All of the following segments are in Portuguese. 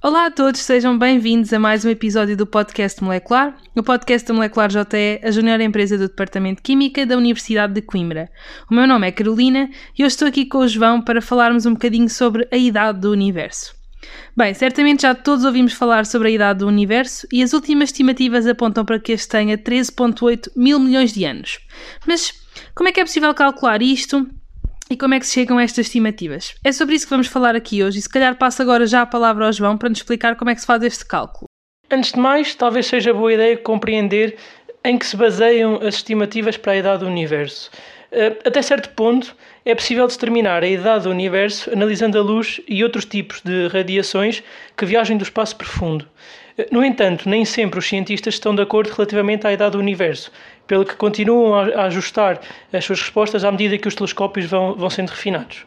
Olá a todos, sejam bem-vindos a mais um episódio do podcast Molecular, o podcast da Molecular JE, a junior empresa do Departamento de Química da Universidade de Coimbra. O meu nome é Carolina e eu estou aqui com o João para falarmos um bocadinho sobre a idade do universo. Bem, certamente já todos ouvimos falar sobre a idade do universo e as últimas estimativas apontam para que este tenha 13,8 mil milhões de anos. Mas como é que é possível calcular isto e como é que se chegam a estas estimativas? É sobre isso que vamos falar aqui hoje e se calhar passo agora já a palavra ao João para nos explicar como é que se faz este cálculo. Antes de mais, talvez seja boa ideia compreender em que se baseiam as estimativas para a idade do universo. Eh, Até certo ponto, é possível determinar a idade do universo analisando a luz e outros tipos de radiações que viajam do espaço profundo. No entanto, nem sempre os cientistas estão de acordo relativamente à idade do universo, pelo que continuam a a ajustar as suas respostas à medida que os telescópios vão, vão sendo refinados.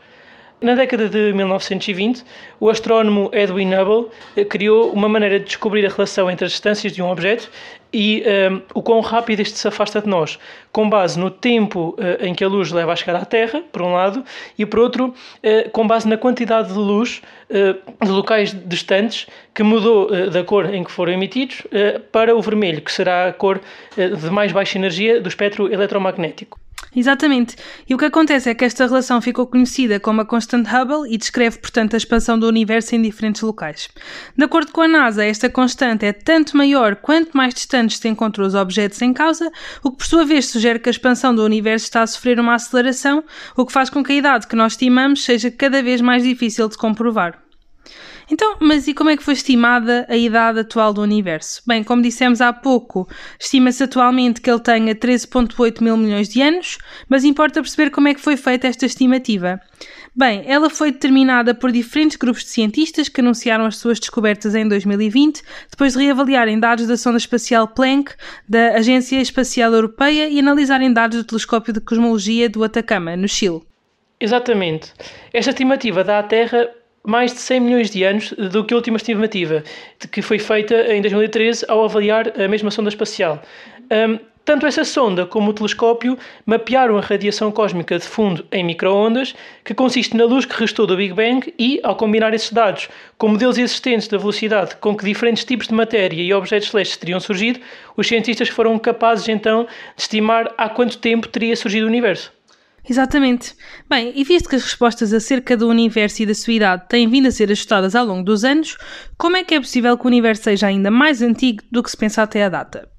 Na década de 1920, o astrónomo Edwin Hubble eh, criou uma maneira de descobrir a relação entre as distâncias de um objeto e eh, o quão rápido este se afasta de nós, com base no tempo eh, em que a luz leva a chegar à Terra, por um lado, e por outro, eh, com base na quantidade de luz eh, de locais distantes que mudou da cor em que foram emitidos para o vermelho, que será a cor de mais baixa energia do espectro eletromagnético. Exatamente. E o que acontece é que esta relação ficou conhecida como a constante Hubble e descreve, portanto, a expansão do universo em diferentes locais. De acordo com a NASA, esta constante é tanto maior quanto mais distantes se encontram os objetos em causa, o que por sua vez sugere que a expansão do universo está a sofrer uma aceleração, o que faz com que a idade que nós estimamos seja cada vez mais difícil de comprovar. Então, mas e como é que foi estimada a idade atual do universo? Bem, como dissemos há pouco, estima-se atualmente que ele tenha 13,8 mil milhões de anos, mas importa perceber como é que foi feita esta estimativa. Bem, ela foi determinada por diferentes grupos de cientistas que anunciaram as suas descobertas em 2020, depois de reavaliarem dados da sonda espacial Planck, da Agência Espacial Europeia e analisarem dados do telescópio de cosmologia do Atacama, no Chile. Exatamente. Esta estimativa dá à Terra mais de 100 milhões de anos do que a última estimativa, que foi feita em 2013 ao avaliar a mesma sonda espacial. Hum, tanto essa sonda como o telescópio mapearam a radiação cósmica de fundo em microondas, que consiste na luz que restou do Big Bang e, ao combinar esses dados com modelos existentes da velocidade com que diferentes tipos de matéria e objetos celestes teriam surgido, os cientistas foram capazes então de estimar há quanto tempo teria surgido o universo. Exatamente. Bem, e visto que as respostas acerca do universo e da sua idade têm vindo a ser ajustadas ao longo dos anos, como é que é possível que o universo seja ainda mais antigo do que se pensa até a data?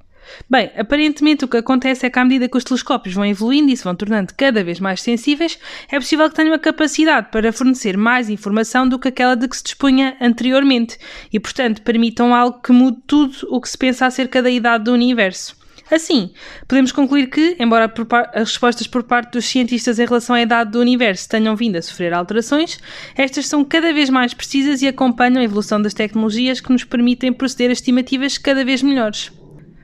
Bem, aparentemente o que acontece é que à medida que os telescópios vão evoluindo e se vão tornando cada vez mais sensíveis, é possível que tenham a capacidade para fornecer mais informação do que aquela de que se dispunha anteriormente e, portanto, permitam algo que mude tudo o que se pensa acerca da idade do universo. Assim, podemos concluir que, embora as respostas por parte dos cientistas em relação à idade do universo tenham vindo a sofrer alterações, estas são cada vez mais precisas e acompanham a evolução das tecnologias que nos permitem proceder a estimativas cada vez melhores.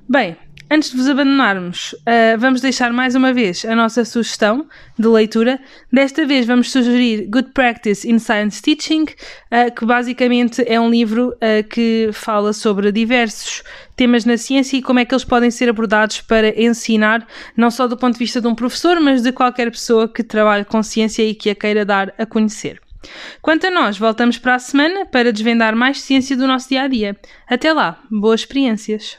Bem, antes de vos abandonarmos, ah, vamos deixar mais uma vez a nossa sugestão de leitura. Desta vez vamos sugerir Good Practice in Science Teaching, ah, que basicamente é um livro ah, que fala sobre diversos temas na ciência e como é que eles podem ser abordados para ensinar, não só do ponto de vista de um professor, mas de qualquer pessoa que trabalhe com ciência e que a queira dar a conhecer. Quanto a nós, voltamos para a semana para desvendar mais ciência do nosso dia a dia. Até lá, boas experiências!